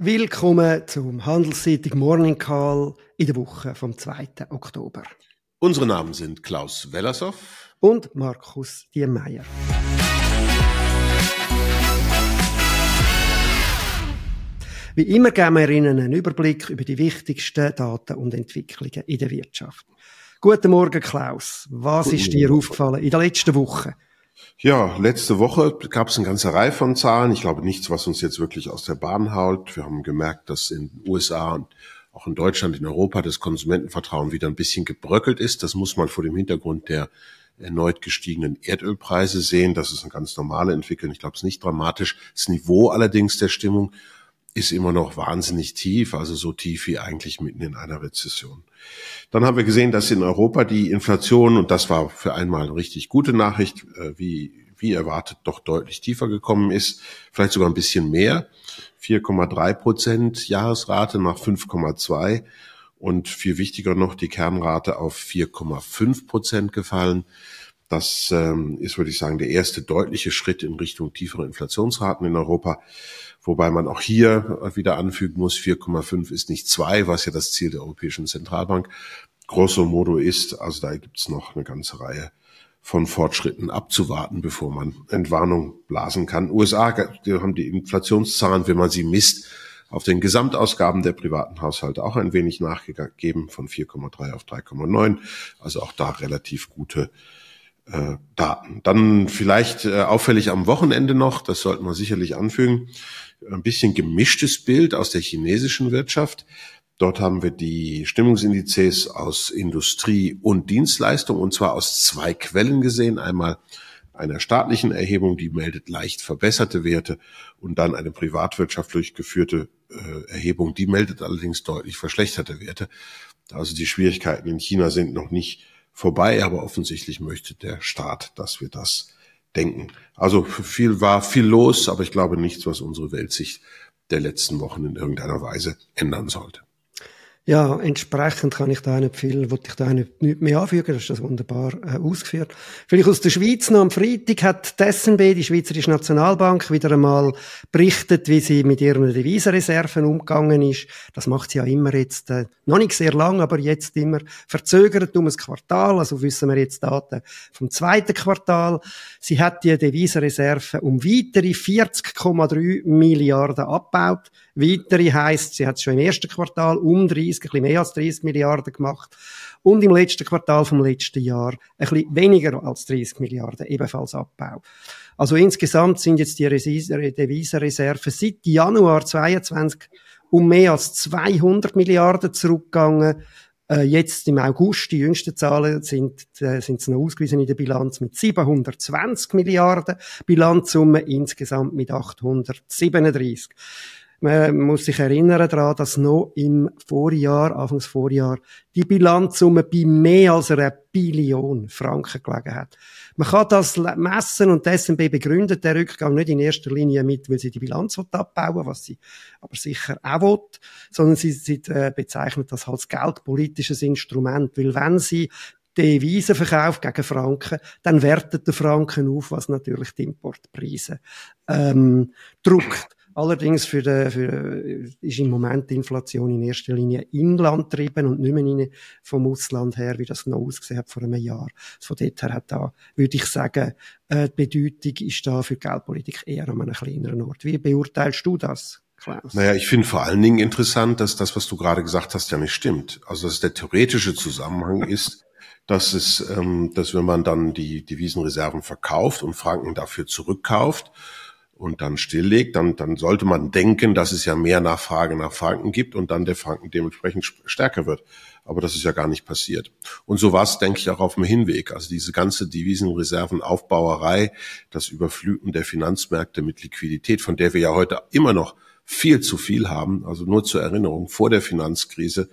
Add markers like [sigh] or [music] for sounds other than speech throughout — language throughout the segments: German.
Willkommen zum Handelszeitung Morning Call in der Woche vom 2. Oktober. Unsere Namen sind Klaus Wellershoff und Markus Diemeyer. Wie immer geben wir Ihnen einen Überblick über die wichtigsten Daten und Entwicklungen in der Wirtschaft. Guten Morgen, Klaus. Was Guten ist dir aufgefallen in der letzten Woche? Ja, letzte Woche gab es eine ganze Reihe von Zahlen. Ich glaube nichts, was uns jetzt wirklich aus der Bahn haut. Wir haben gemerkt, dass in den USA und auch in Deutschland, in Europa das Konsumentenvertrauen wieder ein bisschen gebröckelt ist. Das muss man vor dem Hintergrund der erneut gestiegenen Erdölpreise sehen. Das ist eine ganz normale Entwicklung. Ich glaube, es ist nicht dramatisch. Das Niveau allerdings der Stimmung ist immer noch wahnsinnig tief, also so tief wie eigentlich mitten in einer Rezession. Dann haben wir gesehen, dass in Europa die Inflation, und das war für einmal eine richtig gute Nachricht, äh, wie, wie erwartet, doch deutlich tiefer gekommen ist, vielleicht sogar ein bisschen mehr. 4,3 Prozent Jahresrate nach 5,2 und viel wichtiger noch die Kernrate auf 4,5 Prozent gefallen. Das ähm, ist, würde ich sagen, der erste deutliche Schritt in Richtung tiefere Inflationsraten in Europa. Wobei man auch hier wieder anfügen muss, 4,5 ist nicht zwei, was ja das Ziel der Europäischen Zentralbank grosso modo ist. Also da gibt es noch eine ganze Reihe von Fortschritten abzuwarten, bevor man Entwarnung blasen kann. USA die haben die Inflationszahlen, wenn man sie misst, auf den Gesamtausgaben der privaten Haushalte auch ein wenig nachgegeben, von 4,3 auf 3,9. Also auch da relativ gute äh, Daten. Dann vielleicht äh, auffällig am Wochenende noch, das sollten wir sicherlich anfügen, ein bisschen gemischtes Bild aus der chinesischen Wirtschaft. Dort haben wir die Stimmungsindizes aus Industrie und Dienstleistung und zwar aus zwei Quellen gesehen. Einmal einer staatlichen Erhebung, die meldet leicht verbesserte Werte und dann eine privatwirtschaftlich durchgeführte äh, Erhebung, die meldet allerdings deutlich verschlechterte Werte. Also die Schwierigkeiten in China sind noch nicht vorbei, aber offensichtlich möchte der Staat, dass wir das denken. Also viel war viel los, aber ich glaube nichts, was unsere Weltsicht der letzten Wochen in irgendeiner Weise ändern sollte. Ja, entsprechend kann ich da nicht viel, wollte ich da nicht, nicht mehr anfügen, das ist das wunderbar äh, ausgeführt. Vielleicht aus der Schweiz noch am Freitag hat die SNB, die Schweizerische Nationalbank, wieder einmal berichtet, wie sie mit ihren Devisenreserven umgegangen ist. Das macht sie ja immer jetzt, äh, noch nicht sehr lang, aber jetzt immer verzögert um ein Quartal, also wissen wir jetzt Daten vom zweiten Quartal. Sie hat die Devisenreserven um weitere 40,3 Milliarden abgebaut. Weitere heisst, sie hat es schon im ersten Quartal um 30, ein bisschen mehr als 30 Milliarden gemacht. Und im letzten Quartal vom letzten Jahr ein bisschen weniger als 30 Milliarden, ebenfalls Abbau. Also insgesamt sind jetzt die Devisenreserven seit Januar 22 um mehr als 200 Milliarden zurückgegangen. Äh, jetzt im August, die jüngsten Zahlen sind, äh, sind noch ausgewiesen in der Bilanz mit 720 Milliarden, Bilanzsumme insgesamt mit 837. Man muss sich erinnern daran, dass noch im Vorjahr, Anfangs Vorjahr, die Bilanzsumme bei mehr als einer Billion Franken gelegen hat. Man kann das messen und die SNB begründet den Rückgang nicht in erster Linie mit, weil sie die Bilanz abbauen was sie aber sicher auch will, sondern sie, sie äh, bezeichnet das als geldpolitisches Instrument, weil wenn sie Devisen verkauft gegen Franken, dann wertet der Franken auf, was natürlich die Importpreise ähm, druckt. Allerdings für den, für, ist im Moment die Inflation in erster Linie Inland getrieben und nicht mehr vom Ausland her, wie das noch ausgesehen hat vor einem Jahr. Von dort her hat da, würde ich sagen, äh, die Bedeutung ist da für die Geldpolitik eher an einem kleineren Ort. Wie beurteilst du das? Klaus. Naja, ich finde vor allen Dingen interessant, dass das, was du gerade gesagt hast, ja nicht stimmt. Also dass der theoretische Zusammenhang [laughs] ist, dass es, ähm, dass wenn man dann die Devisenreserven verkauft und Franken dafür zurückkauft, und dann stilllegt, dann, dann sollte man denken, dass es ja mehr Nachfrage nach Franken gibt und dann der Franken dementsprechend stärker wird. Aber das ist ja gar nicht passiert. Und so war es, denke ich, auch auf dem Hinweg. Also diese ganze Devisenreservenaufbauerei, das Überfluten der Finanzmärkte mit Liquidität, von der wir ja heute immer noch viel zu viel haben. Also nur zur Erinnerung, vor der Finanzkrise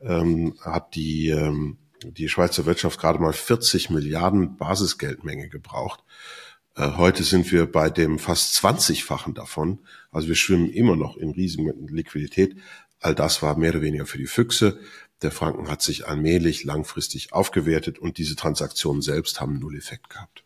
ähm, hat die, ähm, die Schweizer Wirtschaft gerade mal 40 Milliarden Basisgeldmenge gebraucht. Äh, heute sind wir bei dem fast 20-fachen davon. Also wir schwimmen immer noch in riesigen Liquidität. All das war mehr oder weniger für die Füchse. Der Franken hat sich allmählich langfristig aufgewertet und diese Transaktionen selbst haben null Effekt gehabt.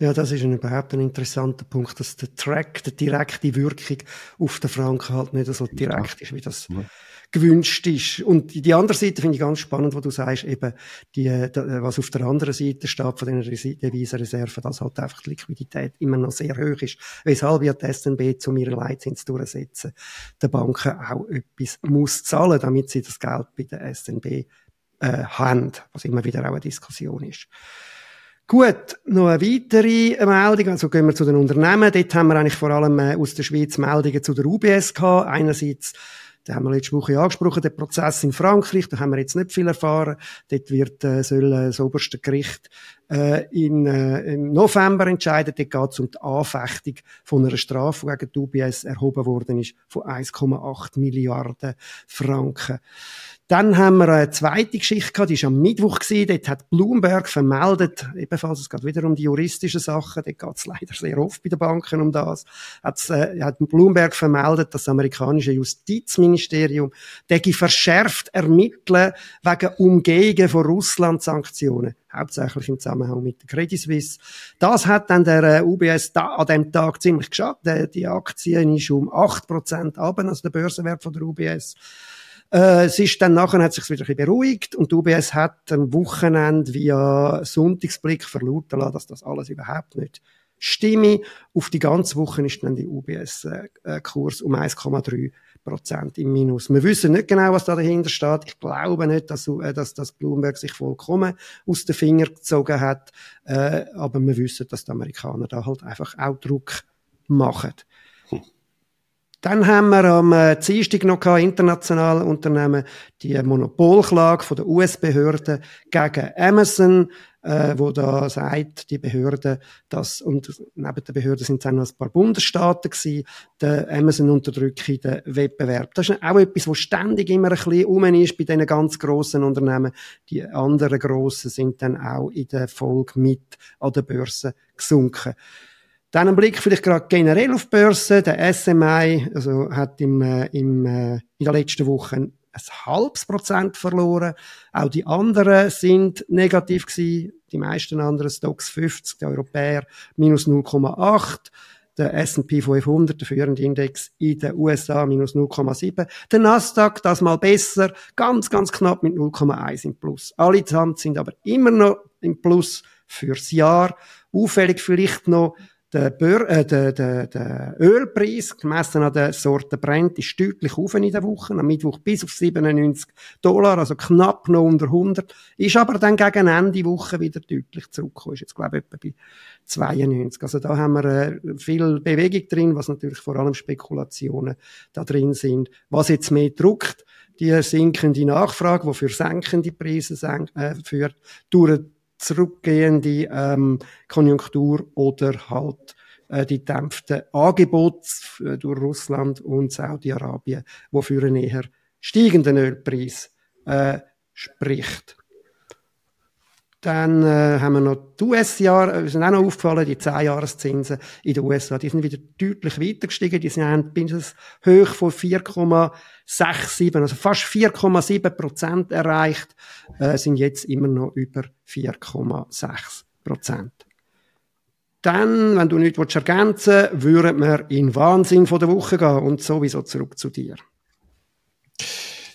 Ja, das ist überhaupt ein interessanter Punkt, dass der Track, die direkte Wirkung auf den Franken halt nicht so direkt ist, wie das ja. gewünscht ist. Und die andere Seite finde ich ganz spannend, wo du sagst, eben, die, was auf der anderen Seite steht von den Devisenreserven, dass halt einfach die Liquidität immer noch sehr hoch ist. Weshalb ja die SNB zu ihrer Leitzins durchsetzen, der Banken auch etwas muss zahlen, damit sie das Geld bei der SNB äh, haben, was immer wieder auch eine Diskussion ist. Gut, noch eine weitere Meldung, also gehen wir zu den Unternehmen. Dort haben wir eigentlich vor allem äh, aus der Schweiz Meldungen zu der UBS gehabt. Einerseits da haben wir letzte Woche angesprochen, der Prozess in Frankreich, da haben wir jetzt nicht viel erfahren. Dort wird, äh, soll äh, das oberste Gericht äh, in, äh, im November entscheiden. Dort geht es um die Anfechtung von einer Strafe, die gegen die UBS erhoben worden ist, von 1,8 Milliarden Franken. Dann haben wir eine zweite Geschichte gehabt, die war am Mittwoch gewesen. Dort hat Bloomberg vermeldet, ebenfalls, es geht wieder um die juristischen Sachen, dort geht es leider sehr oft bei den Banken um das, hat, äh, hat Bloomberg vermeldet, dass das amerikanische Justizministerium dagegen verschärft ermitteln wegen Umgehungen von Russland-Sanktionen hauptsächlich im Zusammenhang mit der Credit Suisse. Das hat dann der äh, UBS da, an dem Tag ziemlich geschafft. Die Aktie ist um 8% ab, also der Börsenwert von der UBS. Äh, es ist dann nachher hat sich wieder ein bisschen beruhigt und UBS hat am Wochenende via Sonntagsblick verlauten lassen, dass das alles überhaupt nicht stimme. Auf die ganze Woche ist dann die UBS-Kurs äh, um 1,3 Prozent im Minus. Wir wissen nicht genau, was da dahinter steht. Ich glaube nicht, dass, äh, dass, dass Bloomberg sich vollkommen aus den Fingern gezogen hat. Äh, aber wir wissen, dass die Amerikaner da halt einfach auch Druck machen. Dann haben wir am äh, Dienstag noch gehabt, internationale Unternehmen die Monopolklage von der US-Behörde gegen Amazon, äh, wo da sagt, die Behörde, dass, und neben der Behörde sind es auch noch ein paar Bundesstaaten gewesen, der Amazon unterdrücke den Wettbewerb. Das ist auch etwas, was ständig immer ein bisschen um ist bei diesen ganz grossen Unternehmen. Die anderen grossen sind dann auch in der Folge mit an der Börse gesunken. Dann ein Blick vielleicht gerade generell auf die Börse. Der SMI also hat im, äh, im, äh, in der letzten Woche ein, halbes Prozent verloren. Auch die anderen sind negativ gewesen. Die meisten anderen Stocks 50, der Europäer minus 0,8 der S&P 500, der führende Index in den USA, minus 0,7. Der Nasdaq, das mal besser, ganz, ganz knapp mit 0,1 im Plus. Alle zusammen sind aber immer noch im Plus fürs Jahr. Auffällig vielleicht noch, der, Bör äh, der, der, der Ölpreis, gemessen an der Sorte Brent, ist deutlich auf in der Woche. Am Mittwoch bis auf 97 Dollar, also knapp noch unter 100. Ist aber dann gegen Ende Woche wieder deutlich zurückgekommen. Ist jetzt, glaube ich, etwa bei 92. Also da haben wir äh, viel Bewegung drin, was natürlich vor allem Spekulationen da drin sind. Was jetzt mehr druckt, die sinkende Nachfrage, wofür senkende Preise senk äh, führt, durch zurückgehende ähm, Konjunktur oder halt äh, die dämpften Angebote äh, durch Russland und Saudi-Arabien, wofür ein eher steigenden Ölpreis äh, spricht. Dann äh, haben wir noch die US-Jahre, äh, sind auch noch aufgefallen, die 10-Jahreszinsen in den USA, die sind wieder deutlich weiter gestiegen, die sind bis hoch von 4,67, also fast 4,7 Prozent erreicht, äh, sind jetzt immer noch über 4,6 Prozent. Dann, wenn du nichts ergänzen willst, würden wir in Wahnsinn von der Woche gehen und sowieso zurück zu dir.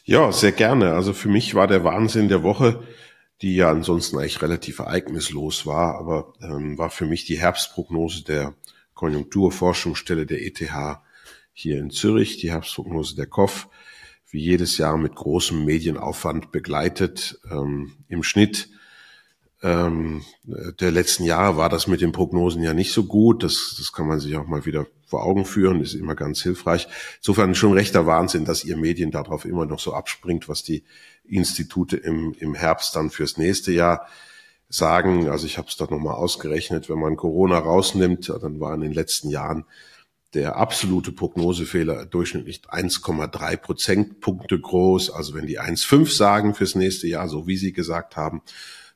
Ja, sehr gerne. Also für mich war der Wahnsinn der Woche die ja ansonsten eigentlich relativ ereignislos war, aber ähm, war für mich die Herbstprognose der Konjunkturforschungsstelle der ETH hier in Zürich, die Herbstprognose der KOF, wie jedes Jahr mit großem Medienaufwand begleitet. Ähm, Im Schnitt ähm, der letzten Jahre war das mit den Prognosen ja nicht so gut. Das, das kann man sich auch mal wieder vor Augen führen, ist immer ganz hilfreich. Insofern schon rechter Wahnsinn, dass ihr Medien darauf immer noch so abspringt, was die Institute im, im Herbst dann fürs nächste Jahr sagen. Also ich habe es dort nochmal ausgerechnet, wenn man Corona rausnimmt, dann war in den letzten Jahren der absolute Prognosefehler durchschnittlich 1,3 Prozentpunkte groß. Also wenn die 1,5 sagen fürs nächste Jahr, so wie Sie gesagt haben,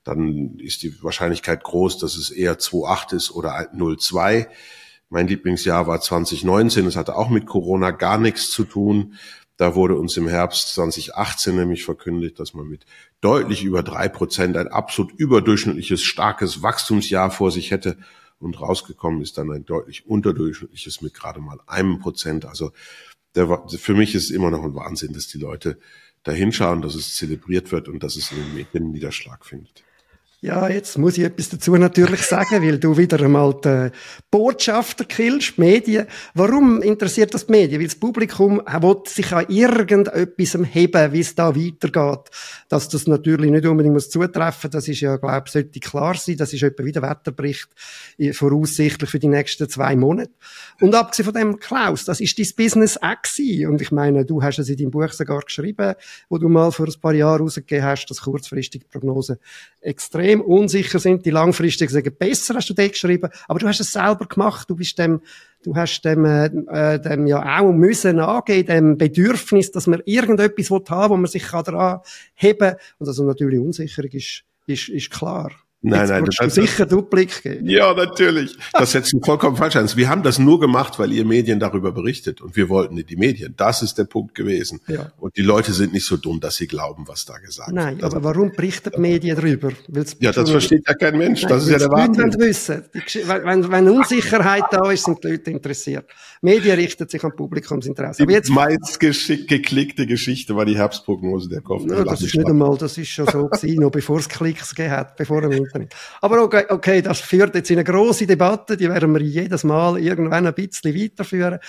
dann ist die Wahrscheinlichkeit groß, dass es eher 2,8 ist oder 0,2. Mein Lieblingsjahr war 2019. Es hatte auch mit Corona gar nichts zu tun. Da wurde uns im Herbst 2018 nämlich verkündet, dass man mit deutlich über drei Prozent ein absolut überdurchschnittliches, starkes Wachstumsjahr vor sich hätte. und rausgekommen ist dann ein deutlich unterdurchschnittliches mit gerade mal einem Prozent. Also der, für mich ist es immer noch ein Wahnsinn, dass die Leute da hinschauen, dass es zelebriert wird und dass es in den Medien Niederschlag findet. Ja, jetzt muss ich etwas dazu natürlich sagen, weil du wieder einmal die Botschafter killst, die Medien. Warum interessiert das die Medien? Weil das Publikum will sich an irgendetwas heben, wie es da weitergeht. Dass das natürlich nicht unbedingt muss zutreffen, das ist ja, glaube ich, sollte klar sein. Das ist etwa wie der Wetterbericht voraussichtlich für die nächsten zwei Monate. Und abgesehen von dem, Klaus, das ist dein Business auch gewesen. Und ich meine, du hast es in deinem Buch sogar geschrieben, wo du mal vor ein paar Jahren rausgegeben hast, dass kurzfristige Prognosen extrem extrem unsicher sind, die langfristig sagen, besser hast du das geschrieben, aber du hast es selber gemacht, du bist dem, du hast dem, äh, äh dem ja auch müssen angehen, dem Bedürfnis, dass man irgendetwas haben will, wo man sich daran heben kann. Und also natürlich Unsicherung ist, ist, ist klar. Nein, Jetzt nein, das du sicher Duplik geben. Ja, natürlich. Das setzt du vollkommen falsch an. Wir haben das nur gemacht, weil ihr Medien darüber berichtet und wir wollten in die Medien. Das ist der Punkt gewesen. Ja. Und die Leute sind nicht so dumm, dass sie glauben, was da gesagt wird. Nein, aber warum berichten die Medien darüber? Weil's ja, das versteht ja kein Mensch. Nein, das ist ja der Wahnsinn. wissen. Wenn, wenn Unsicherheit da ist, sind die Leute interessiert. Medien richten sich an Publikumsinteresse. Die jetzt, meist geklickte Geschichte war die Herbstprognose der Kopf. Ja, das ist nicht einmal, das ist schon so gewesen, noch bevor es Klicks gegeben hat, bevor er Internet. Aber okay, okay, das führt jetzt in eine große Debatte, die werden wir jedes Mal irgendwann ein bisschen weiterführen.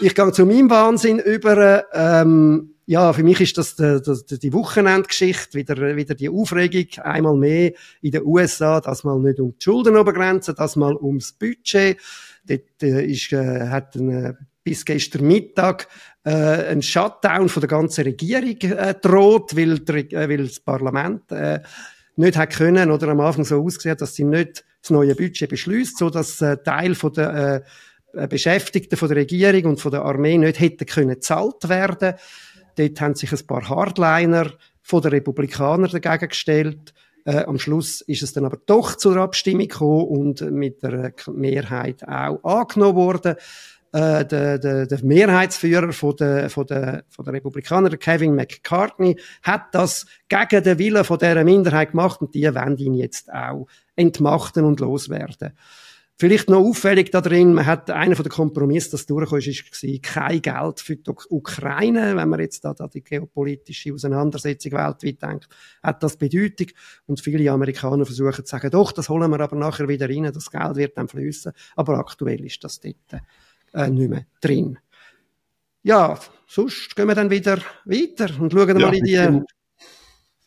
Ich gehe zu meinem Wahnsinn über, ähm, ja, für mich ist das die, die, die Wochenendgeschichte, wieder, wieder die Aufregung, einmal mehr in den USA, das mal nicht um die Schuldenobergrenze, das mal ums Budget. Dort äh, ist, äh, hat ein, bis gestern Mittag äh, ein Shutdown von der ganzen Regierung äh, droht, weil, äh, weil das Parlament äh, nicht hat können oder am Anfang so ausgesehen, dass sie nicht das neue Budget beschließt, so dass äh, Teil von der äh, Beschäftigten von der Regierung und von der Armee nicht hätte können gezahlt werden. Dort haben sich ein paar Hardliner von den Republikanern dagegen gestellt. Äh, am Schluss ist es dann aber doch zur Abstimmung gekommen und mit der Mehrheit auch angenommen worden äh, der, der, der Mehrheitsführer von der, von der, von der Republikaner, Kevin McCartney, hat das gegen den Willen von dieser Minderheit gemacht und die wollen ihn jetzt auch entmachten und loswerden. Vielleicht noch auffällig da drin, man hat einer von den Kompromissen, das durchgekommen ist, war kein Geld für die Ukraine. Wenn man jetzt da, da die geopolitische Auseinandersetzung weltweit denkt, hat das Bedeutung. Und viele Amerikaner versuchen zu sagen, doch, das holen wir aber nachher wieder rein, das Geld wird dann fließen. Aber aktuell ist das dort äh, nicht mehr drin. Ja, sonst gehen wir dann wieder weiter und schauen ja, mal in die...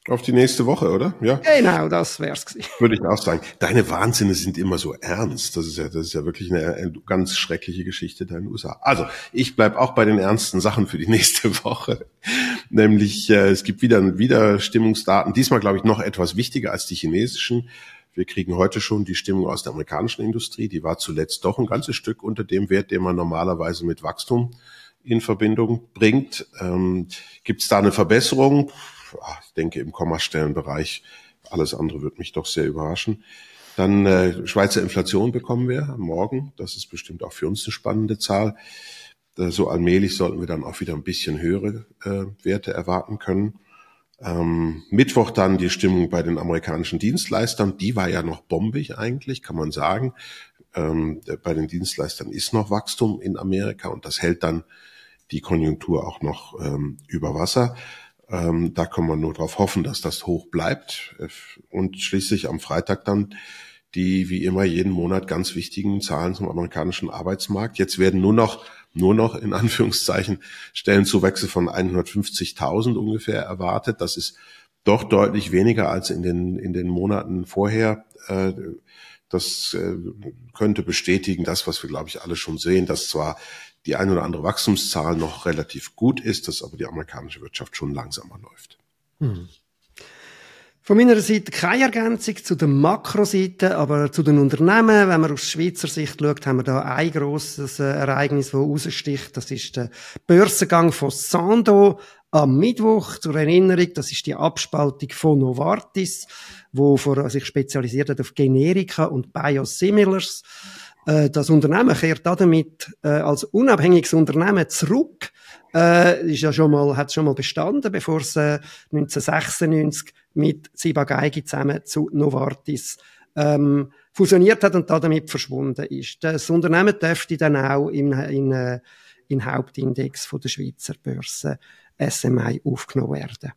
Auf die nächste Woche, oder? Ja. Genau, das wär's gewesen. [laughs] Würde ich auch sagen. Deine Wahnsinne sind immer so ernst. Das ist ja, das ist ja wirklich eine, eine ganz schreckliche Geschichte da in den USA. Also, ich bleib auch bei den ernsten Sachen für die [laughs] nächste Woche. Nämlich, äh, es gibt wieder, wieder Stimmungsdaten. Diesmal, glaube ich, noch etwas wichtiger als die chinesischen. Wir kriegen heute schon die Stimmung aus der amerikanischen Industrie. Die war zuletzt doch ein ganzes Stück unter dem Wert, den man normalerweise mit Wachstum in Verbindung bringt. Ähm, Gibt es da eine Verbesserung? Ich denke im Kommastellenbereich. Alles andere wird mich doch sehr überraschen. Dann äh, Schweizer Inflation bekommen wir morgen. Das ist bestimmt auch für uns eine spannende Zahl. Äh, so allmählich sollten wir dann auch wieder ein bisschen höhere äh, Werte erwarten können. Ähm, Mittwoch dann die Stimmung bei den amerikanischen Dienstleistern. Die war ja noch bombig eigentlich, kann man sagen. Ähm, bei den Dienstleistern ist noch Wachstum in Amerika und das hält dann die Konjunktur auch noch ähm, über Wasser. Ähm, da kann man nur darauf hoffen, dass das hoch bleibt. Und schließlich am Freitag dann die wie immer jeden Monat ganz wichtigen Zahlen zum amerikanischen Arbeitsmarkt. Jetzt werden nur noch nur noch in Anführungszeichen Stellenzuwächse von 150.000 ungefähr erwartet. Das ist doch deutlich weniger als in den, in den Monaten vorher. Äh, das äh, könnte bestätigen, das, was wir, glaube ich, alle schon sehen, dass zwar die ein oder andere Wachstumszahl noch relativ gut ist, dass aber die amerikanische Wirtschaft schon langsamer läuft. Hm. Von meiner Seite keine Ergänzung zu der Makroseite, aber zu den Unternehmen. Wenn man aus Schweizer Sicht schaut, haben wir da ein grosses äh, Ereignis, das raussticht. Das ist der Börsengang von Sando am Mittwoch. Zur Erinnerung, das ist die Abspaltung von Novartis, wo sich spezialisiert hat auf Generika und Biosimilars. Äh, das Unternehmen kehrt damit äh, als unabhängiges Unternehmen zurück. Ist ja schon mal, hat schon mal bestanden, bevor es 1996 mit Siba Geigi zusammen zu Novartis ähm, fusioniert hat und damit verschwunden ist. Das Unternehmen dürfte dann auch in, in, äh, in Hauptindex von der Schweizer Börse SMI aufgenommen werden.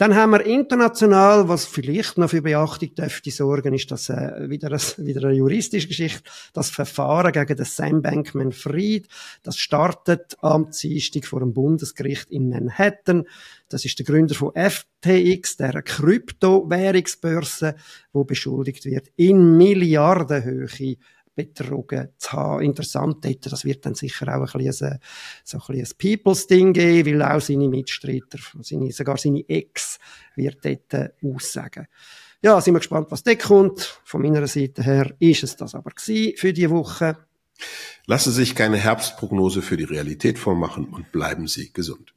Dann haben wir international, was vielleicht noch für Beachtung dürfte sorgen, ist das äh, wieder, ein, [laughs] wieder eine juristische Geschichte, das Verfahren gegen den Sam Bankman-Fried. Das startet am Dienstag vor dem Bundesgericht in Manhattan. Das ist der Gründer von FTX, der Kryptowährungsbörse, wo beschuldigt wird, in Milliardenhöhe betrogen zu haben. Interessant dort, das wird dann sicher auch ein bisschen ein, so ein, ein Peoples-Ding geben, weil auch seine Mitstreiter, seine, sogar seine Ex wird dort aussagen. Ja, sind wir gespannt, was dort kommt. Von meiner Seite her ist es das aber für die Woche. Lassen Sie sich keine Herbstprognose für die Realität vormachen und bleiben Sie gesund.